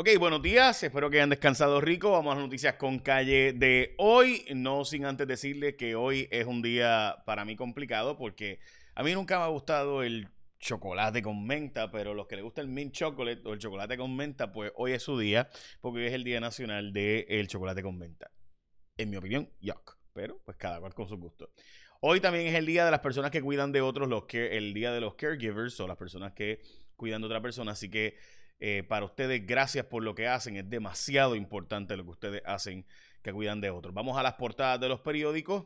Ok, buenos días, espero que hayan descansado rico. Vamos a las noticias con calle de hoy. No sin antes decirles que hoy es un día para mí complicado porque a mí nunca me ha gustado el chocolate con menta, pero los que les gusta el mint chocolate o el chocolate con menta, pues hoy es su día porque hoy es el Día Nacional del Chocolate con Menta. En mi opinión, yuck, pero pues cada cual con su gusto. Hoy también es el día de las personas que cuidan de otros, los que, el día de los caregivers o las personas que cuidan de otra persona, así que eh, para ustedes, gracias por lo que hacen. Es demasiado importante lo que ustedes hacen que cuidan de otros. Vamos a las portadas de los periódicos.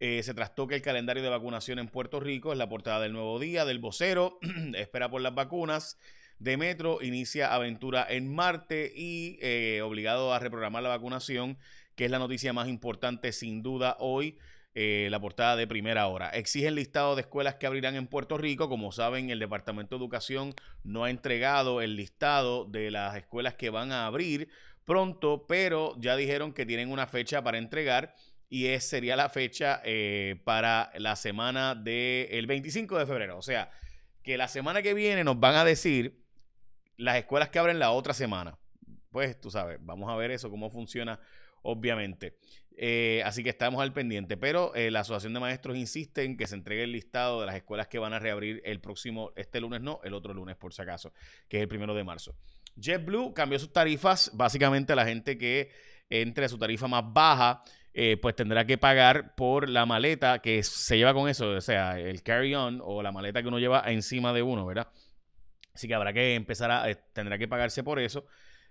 Eh, se trastoca el calendario de vacunación en Puerto Rico. Es la portada del Nuevo Día, del vocero. espera por las vacunas. De Metro inicia aventura en Marte y eh, obligado a reprogramar la vacunación, que es la noticia más importante sin duda hoy. Eh, la portada de primera hora. Exigen listado de escuelas que abrirán en Puerto Rico. Como saben, el Departamento de Educación no ha entregado el listado de las escuelas que van a abrir pronto, pero ya dijeron que tienen una fecha para entregar y es, sería la fecha eh, para la semana del 25 de febrero. O sea, que la semana que viene nos van a decir las escuelas que abren la otra semana. Pues tú sabes, vamos a ver eso, cómo funciona, obviamente. Eh, así que estamos al pendiente. Pero eh, la Asociación de Maestros insiste en que se entregue el listado de las escuelas que van a reabrir el próximo, este lunes no, el otro lunes por si acaso, que es el primero de marzo. JetBlue cambió sus tarifas. Básicamente la gente que entre a su tarifa más baja, eh, pues tendrá que pagar por la maleta que se lleva con eso, o sea, el carry-on o la maleta que uno lleva encima de uno, ¿verdad? Así que habrá que empezar a, tendrá que pagarse por eso.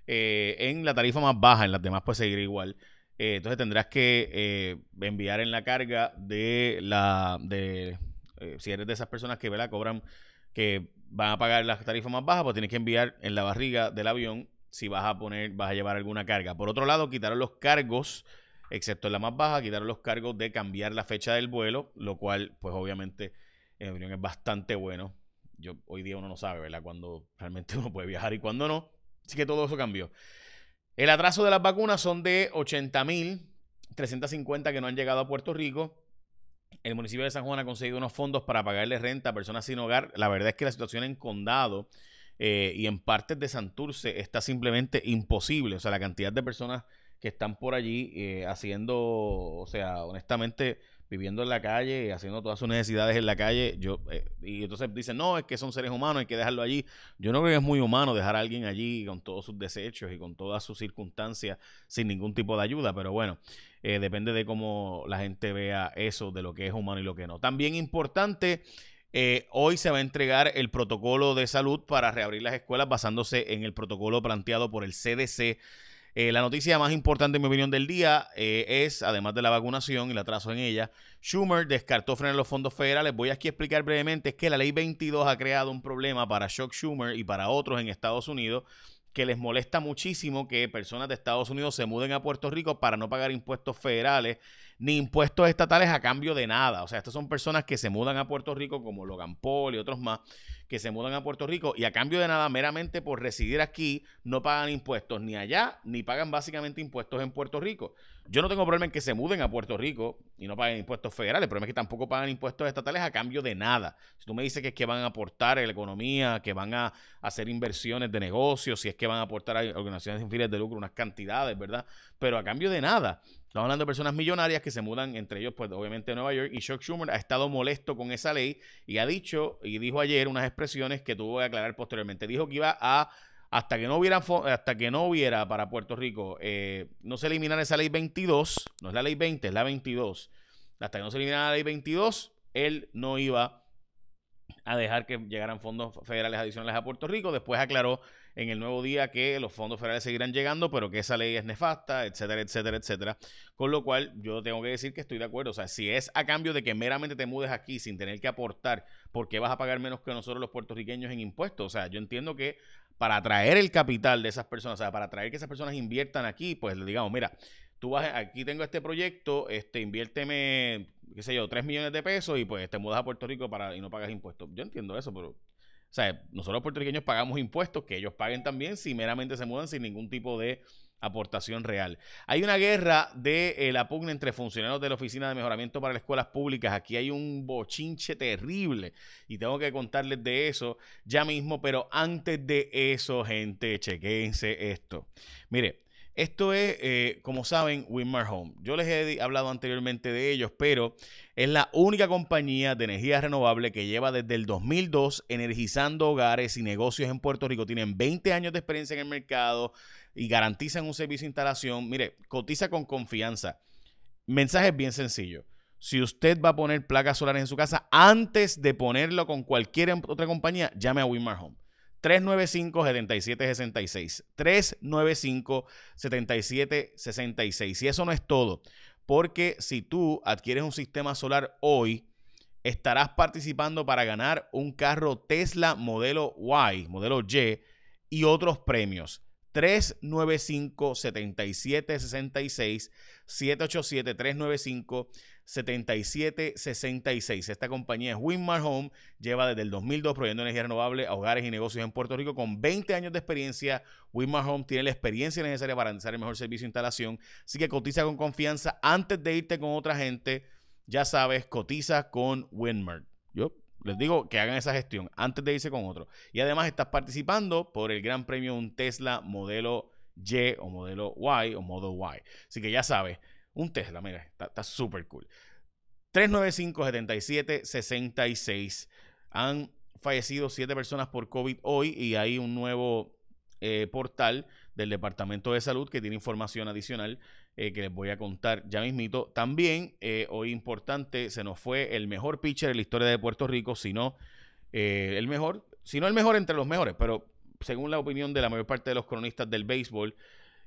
en la tarifa más baja, en las demás pues seguir igual. Eh, entonces tendrás que eh, enviar en la carga de la de eh, si eres de esas personas que ¿verdad? cobran que van a pagar las tarifas más bajas, pues tienes que enviar en la barriga del avión si vas a poner, vas a llevar alguna carga. Por otro lado, quitaron los cargos, excepto en la más baja, quitaron los cargos de cambiar la fecha del vuelo, lo cual, pues obviamente, en mi opinión, es bastante bueno. Yo hoy día uno no sabe, ¿verdad? Cuando realmente uno puede viajar y cuando no. Así que todo eso cambió. El atraso de las vacunas son de 80.350 que no han llegado a Puerto Rico. El municipio de San Juan ha conseguido unos fondos para pagarle renta a personas sin hogar. La verdad es que la situación en Condado eh, y en partes de Santurce está simplemente imposible. O sea, la cantidad de personas que están por allí eh, haciendo, o sea, honestamente, viviendo en la calle, haciendo todas sus necesidades en la calle, yo eh, y entonces dicen, no, es que son seres humanos, hay que dejarlo allí. Yo no creo que es muy humano dejar a alguien allí con todos sus desechos y con todas sus circunstancias sin ningún tipo de ayuda, pero bueno, eh, depende de cómo la gente vea eso, de lo que es humano y lo que no. También importante, eh, hoy se va a entregar el protocolo de salud para reabrir las escuelas basándose en el protocolo planteado por el CDC eh, la noticia más importante, en mi opinión, del día eh, es, además de la vacunación y el atraso en ella, Schumer descartó frenar los fondos federales. Voy aquí a explicar brevemente, que la ley 22 ha creado un problema para Chuck Schumer y para otros en Estados Unidos que les molesta muchísimo que personas de Estados Unidos se muden a Puerto Rico para no pagar impuestos federales ni impuestos estatales a cambio de nada. O sea, estas son personas que se mudan a Puerto Rico, como Logan Paul y otros más, que se mudan a Puerto Rico y a cambio de nada, meramente por residir aquí, no pagan impuestos ni allá, ni pagan básicamente impuestos en Puerto Rico. Yo no tengo problema en que se muden a Puerto Rico y no paguen impuestos federales, el problema es que tampoco pagan impuestos estatales a cambio de nada. Si tú me dices que es que van a aportar a la economía, que van a hacer inversiones de negocios, si es que van a aportar a organizaciones sin fines de lucro unas cantidades, ¿verdad? Pero a cambio de nada. Estamos hablando de personas millonarias que se mudan, entre ellos, pues obviamente a Nueva York. Y Chuck Schumer ha estado molesto con esa ley y ha dicho y dijo ayer unas expresiones que tuvo que aclarar posteriormente. Dijo que iba a hasta que no hubiera hasta que no hubiera para Puerto Rico eh, no se eliminara esa ley 22 no es la ley 20 es la 22 hasta que no se eliminara la ley 22 él no iba a dejar que llegaran fondos federales adicionales a Puerto Rico después aclaró en el nuevo día que los fondos federales seguirán llegando, pero que esa ley es nefasta, etcétera, etcétera, etcétera. Con lo cual, yo tengo que decir que estoy de acuerdo. O sea, si es a cambio de que meramente te mudes aquí sin tener que aportar, ¿por qué vas a pagar menos que nosotros los puertorriqueños en impuestos? O sea, yo entiendo que para atraer el capital de esas personas, o sea, para atraer que esas personas inviertan aquí, pues le digamos, mira, tú vas, aquí tengo este proyecto, este, inviérteme, qué sé yo, 3 millones de pesos y pues te mudas a Puerto Rico para y no pagas impuestos. Yo entiendo eso, pero o sea, nosotros los puertorriqueños pagamos impuestos, que ellos paguen también si meramente se mudan sin ningún tipo de aportación real. Hay una guerra de eh, la pugna entre funcionarios de la Oficina de Mejoramiento para las Escuelas Públicas. Aquí hay un bochinche terrible y tengo que contarles de eso ya mismo, pero antes de eso, gente, chequense esto. Mire, esto es, eh, como saben, Winmar Home. Yo les he hablado anteriormente de ellos, pero es la única compañía de energía renovable que lleva desde el 2002 energizando hogares y negocios en Puerto Rico. Tienen 20 años de experiencia en el mercado y garantizan un servicio de instalación. Mire, cotiza con confianza. Mensaje bien sencillo. Si usted va a poner placas solares en su casa, antes de ponerlo con cualquier otra compañía, llame a Winmar Home. 395-7766. 395-7766. Y eso no es todo, porque si tú adquieres un sistema solar hoy, estarás participando para ganar un carro Tesla modelo Y, modelo Y y otros premios. 395-7766, 787-395-7766. Esta compañía es Winmar Home, lleva desde el 2002 proveyendo energía renovable a hogares y negocios en Puerto Rico con 20 años de experiencia. Winmar Home tiene la experiencia necesaria para realizar el mejor servicio de instalación, así que cotiza con confianza antes de irte con otra gente. Ya sabes, cotiza con Winmar. Yo les digo que hagan esa gestión antes de irse con otro. Y además estás participando por el gran premio un Tesla modelo Y o modelo Y o Model Y. Así que ya sabes, un Tesla, mira, está súper cool. 395-77-66. Han fallecido siete personas por COVID hoy y hay un nuevo eh, portal del Departamento de Salud que tiene información adicional eh, que les voy a contar ya mismito. También, eh, hoy importante, se nos fue el mejor pitcher en la historia de Puerto Rico, si no el mejor, si no el mejor entre los mejores, pero según la opinión de la mayor parte de los cronistas del béisbol,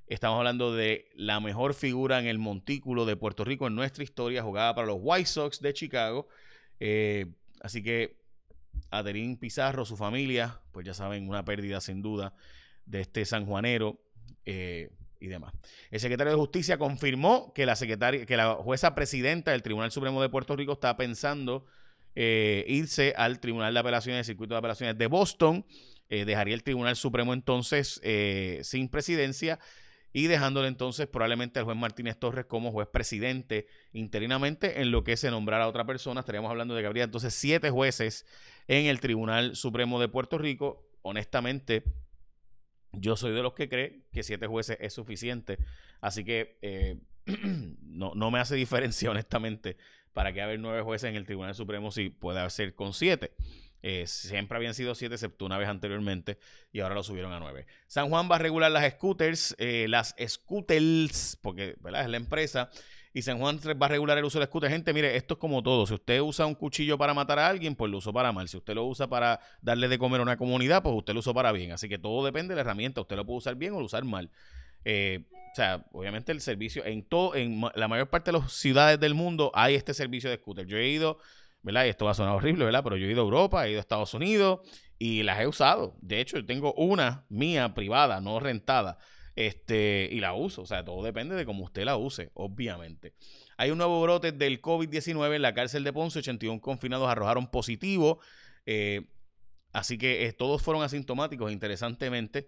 estamos hablando de la mejor figura en el montículo de Puerto Rico en nuestra historia, jugada para los White Sox de Chicago. así que Aderín Pizarro, su familia, pues ya saben, una pérdida sin duda de este sanjuanero eh, y demás. El secretario de Justicia confirmó que la, secretaria, que la jueza presidenta del Tribunal Supremo de Puerto Rico está pensando eh, irse al Tribunal de Apelaciones, el Circuito de Apelaciones de Boston. Eh, dejaría el Tribunal Supremo entonces sin presidencia y dejándole entonces probablemente al juez Martínez Torres como juez presidente interinamente en lo que se nombrara a otra persona. Estaríamos hablando de que habría entonces siete jueces en el Tribunal Supremo de Puerto Rico. Honestamente, yo soy de los que cree que siete jueces es suficiente. Así que eh, no, no, me hace diferencia, honestamente, para que haber nueve jueces en el Tribunal Supremo si puede ser con siete. Eh, siempre habían sido siete, excepto una vez anteriormente, y ahora lo subieron a nueve. San Juan va a regular las scooters, eh, las scooters, porque es la empresa, y San Juan va a regular el uso del scooter. Gente, mire, esto es como todo. Si usted usa un cuchillo para matar a alguien, pues lo usa para mal. Si usted lo usa para darle de comer a una comunidad, pues usted lo usa para bien. Así que todo depende de la herramienta. Usted lo puede usar bien o lo usar mal. Eh, o sea, obviamente el servicio, en todo, en la mayor parte de las ciudades del mundo hay este servicio de scooter. Yo he ido, ¿verdad? Y esto va a sonar horrible, ¿verdad? Pero yo he ido a Europa, he ido a Estados Unidos y las he usado. De hecho, yo tengo una mía privada, no rentada este, y la uso. O sea, todo depende de cómo usted la use, obviamente. Hay un nuevo brote del COVID-19 en la cárcel de Ponce. 81 confinados arrojaron positivo. Eh, así que eh, todos fueron asintomáticos, interesantemente.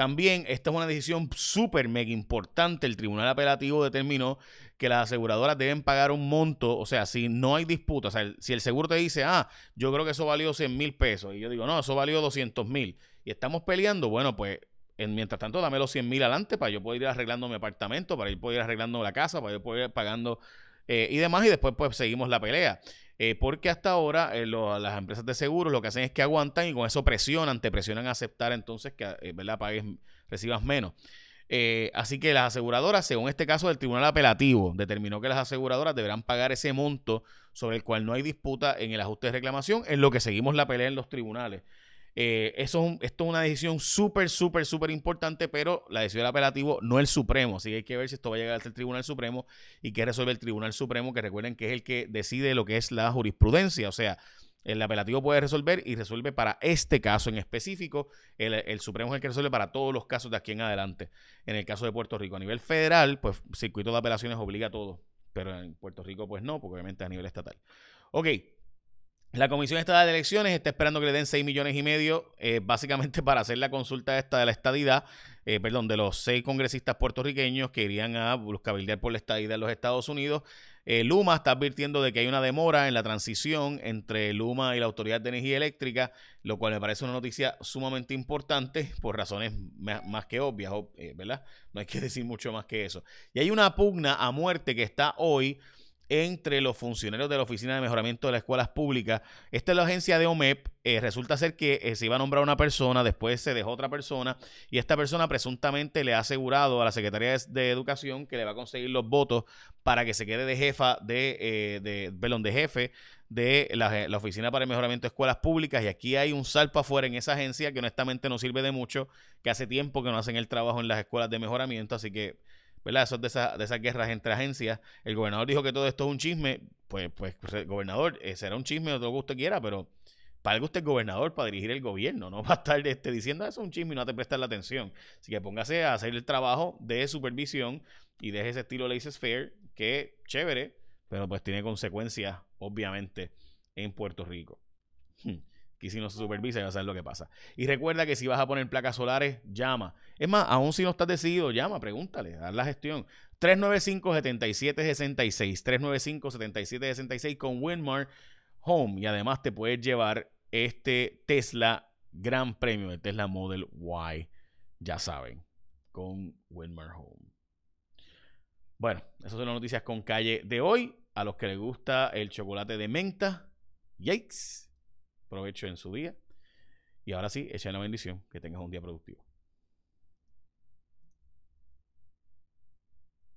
También, esta es una decisión súper mega importante. El tribunal apelativo determinó que las aseguradoras deben pagar un monto. O sea, si no hay disputa, o sea, si el seguro te dice, ah, yo creo que eso valió 100 mil pesos, y yo digo, no, eso valió 200 mil, y estamos peleando, bueno, pues mientras tanto, dame los 100 mil adelante para yo poder ir arreglando mi apartamento, para yo poder ir arreglando la casa, para yo poder ir pagando eh, y demás. Y después, pues, seguimos la pelea. Eh, porque hasta ahora eh, las empresas de seguros lo que hacen es que aguantan y con eso presionan, te presionan a aceptar entonces que ¿verdad? pagues, recibas menos. así que las aseguradoras, según este caso del Tribunal Apelativo, determinó que las aseguradoras deberán pagar ese monto sobre el cual no hay disputa en el ajuste de reclamación, en lo que seguimos la pelea en los tribunales. Eh, eso esto es una decisión súper, súper, súper importante, pero la decisión del apelativo no el Supremo. Así que hay que ver si esto va a llegar hasta el Tribunal Supremo y qué resuelve el Tribunal Supremo, que recuerden que es el que decide lo que es la jurisprudencia. O sea, el apelativo puede resolver y resuelve para este caso en específico. El, Supremo es el que resuelve para todos los casos de aquí en adelante. En el caso de Puerto Rico, a nivel federal, pues circuito de apelaciones obliga a todo. Pero en Puerto Rico, pues no, porque obviamente a nivel estatal. Ok. La Comisión Estatal de Elecciones está esperando que le den 6 millones y medio, eh, básicamente para hacer la consulta esta de la estadidad, eh, perdón, de los seis congresistas puertorriqueños que irían a cabildear por la estadidad en los Estados Unidos. Eh, Luma está advirtiendo de que hay una demora en la transición entre Luma y la Autoridad de Energía Eléctrica, lo cual me parece una noticia sumamente importante por razones más que obvias, ¿verdad? No hay que decir mucho más que eso. Y hay una pugna a muerte que está hoy entre los funcionarios de la Oficina de Mejoramiento de las Escuelas Públicas. Esta es la agencia de OMEP. Eh, resulta ser que eh, se iba a nombrar una persona, después se dejó otra persona y esta persona presuntamente le ha asegurado a la Secretaría de, Educación que le va a conseguir los votos para que se quede de jefa de, eh, de, de jefe de la, la, Oficina para el Mejoramiento de Escuelas Públicas y aquí hay un salpa afuera en esa agencia que honestamente no sirve de mucho, que hace tiempo que no hacen el trabajo en las escuelas de mejoramiento, así que ¿verdad? Eso es de, esa, de esas guerras entre agencias. El gobernador dijo que todo esto es un chisme. Pues, pues, gobernador, eh, será un chisme o todo lo que usted quiera, pero para algo usted es gobernador, para dirigir el gobierno. No va a estar este, diciendo eso es un chisme y no te prestar la atención. Así que póngase a hacer el trabajo de supervisión y deje ese estilo laissez fair, que chévere, pero pues tiene consecuencias, obviamente, en Puerto Rico. Hmm que si no se supervisa, ya a saber lo que pasa. Y recuerda que si vas a poner placas solares, llama. Es más, aún si no estás decidido, llama, pregúntale, haz la gestión. 395-7766. 395-7766 con Winmar Home. Y además te puedes llevar este Tesla Gran Premio, el Tesla Model Y. Ya saben, con Winmar Home. Bueno, esas son las noticias con calle de hoy. A los que les gusta el chocolate de menta, yikes provecho en su día. Y ahora sí, echa la bendición. Que tengas un día productivo.